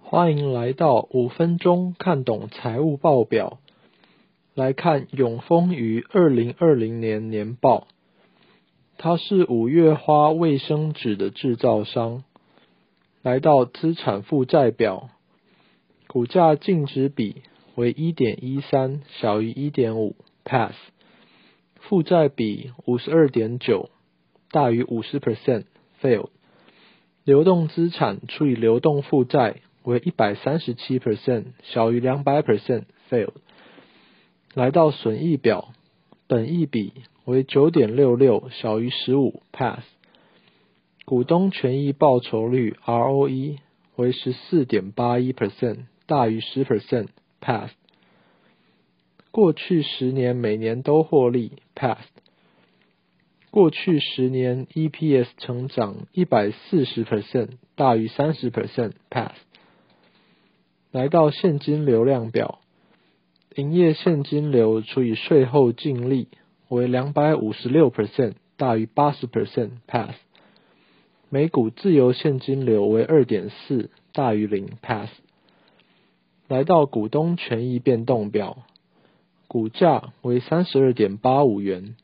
欢迎来到五分钟看懂财务报表。来看永丰于二零二零年年报，它是五月花卫生纸的制造商。来到资产负债表，股价净值比为一点一三，小于一点五，pass。负债比五十二点九，大于五十 percent，fail。流动资产除以流动负债为一百三十七 percent，小于两百 percent，fail。来到损益表，本益比为九点六六，小于十五，pass。股东权益报酬率 ROE 为十四点八一 percent，大于十 percent，pass。过去十年每年都获利，pass。过去十年 EPS 成长一百四十 percent，大于三十 percent，pass。来到现金流量表。营业现金流除以税后净利为两百五十六 percent，大于八十 percent，pass。每股自由现金流为二点四，大于零，pass。来到股东权益变动表，股价为三十二点八五元，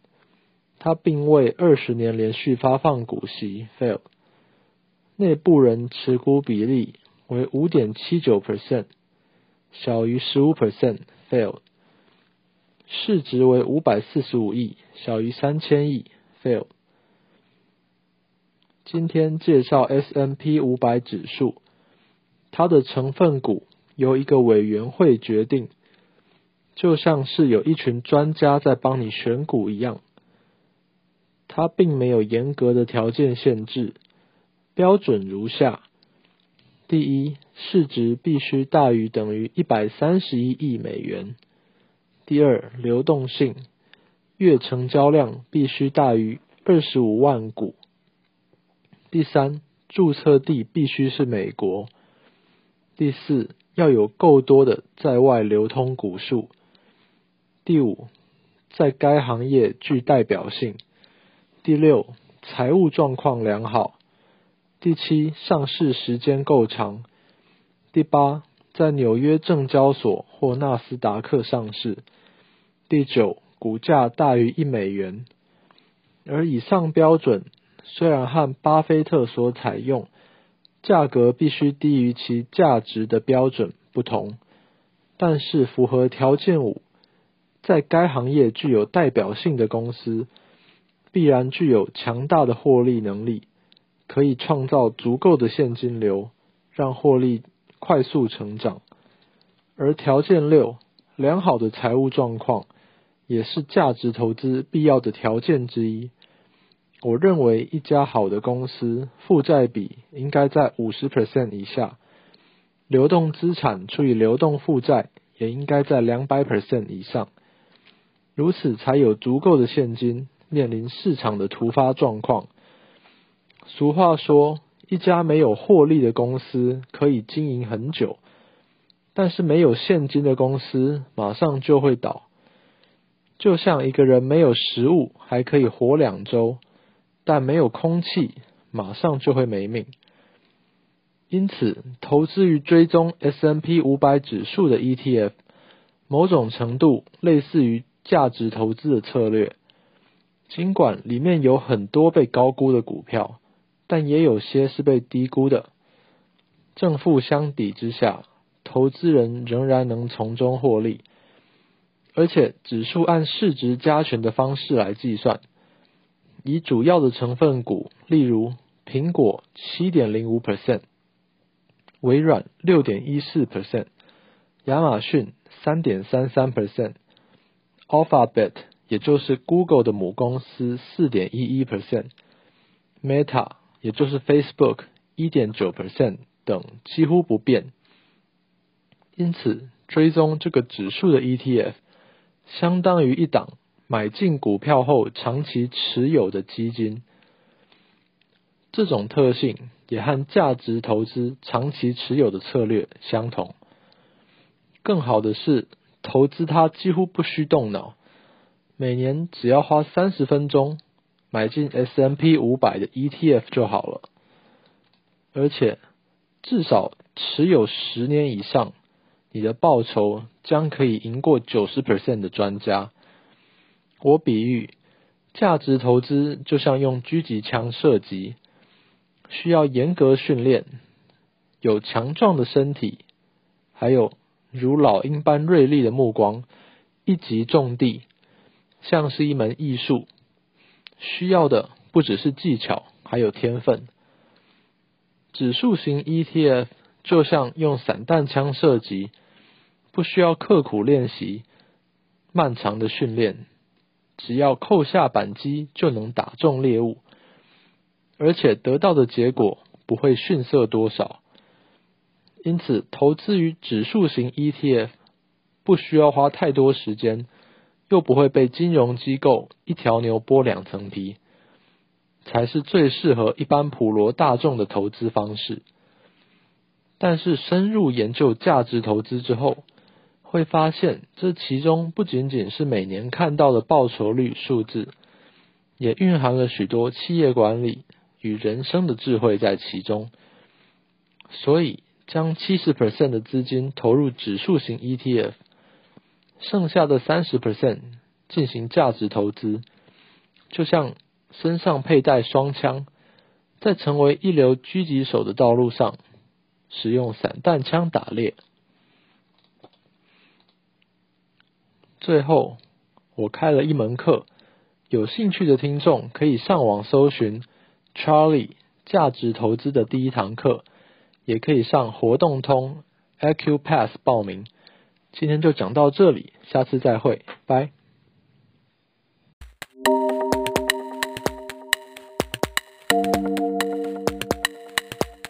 它并未二十年连续发放股息，fail。内部人持股比例为五点七九 percent，小于十五 percent。fail，市值为五百四十五亿，小于三千亿。fail。今天介绍 S N P 五百指数，它的成分股由一个委员会决定，就像是有一群专家在帮你选股一样。它并没有严格的条件限制，标准如下。第一，市值必须大于等于一百三十一亿美元。第二，流动性，月成交量必须大于二十五万股。第三，注册地必须是美国。第四，要有够多的在外流通股数。第五，在该行业具代表性。第六，财务状况良好。第七，上市时间够长。第八，在纽约证交所或纳斯达克上市。第九，股价大于一美元。而以上标准虽然和巴菲特所采用价格必须低于其价值的标准不同，但是符合条件五，在该行业具有代表性的公司，必然具有强大的获利能力。可以创造足够的现金流，让获利快速成长。而条件六，良好的财务状况，也是价值投资必要的条件之一。我认为一家好的公司负债比应该在五十 percent 以下，流动资产除以流动负债也应该在两百 percent 以上，如此才有足够的现金面临市场的突发状况。俗话说，一家没有获利的公司可以经营很久，但是没有现金的公司马上就会倒。就像一个人没有食物还可以活两周，但没有空气马上就会没命。因此，投资于追踪 S N P 五百指数的 E T F，某种程度类似于价值投资的策略。尽管里面有很多被高估的股票。但也有些是被低估的，正负相抵之下，投资人仍然能从中获利。而且指数按市值加权的方式来计算，以主要的成分股，例如苹果七点零五 percent，微软六点一四 percent，亚马逊三点三三 percent，Alphabet 也就是 Google 的母公司四点一一 percent，Meta。也就是 Facebook 一点九 percent 等几乎不变，因此追踪这个指数的 ETF 相当于一档买进股票后长期持有的基金。这种特性也和价值投资长期持有的策略相同。更好的是，投资它几乎不需动脑，每年只要花三十分钟。买进 S M P 五百的 E T F 就好了。而且至少持有十年以上，你的报酬将可以赢过九十 percent 的专家。我比喻，价值投资就像用狙击枪射击，需要严格训练，有强壮的身体，还有如老鹰般锐利的目光，一击中地，像是一门艺术。需要的不只是技巧，还有天分。指数型 ETF 就像用散弹枪射击，不需要刻苦练习、漫长的训练。只要扣下扳机就能打中猎物，而且得到的结果不会逊色多少。因此，投资于指数型 ETF 不需要花太多时间，又不会被金融机构一条牛剥两层皮，才是最适合一般普罗大众的投资方式。但是，深入研究价值投资之后，会发现，这其中不仅仅是每年看到的报酬率数字，也蕴含了许多企业管理与人生的智慧在其中。所以，将七十 percent 的资金投入指数型 ETF，剩下的三十 percent 进行价值投资，就像身上佩戴双枪，在成为一流狙击手的道路上，使用散弹枪打猎。最后，我开了一门课，有兴趣的听众可以上网搜寻 Charlie 价值投资的第一堂课，也可以上活动通 Acupass 报名。今天就讲到这里，下次再会，拜。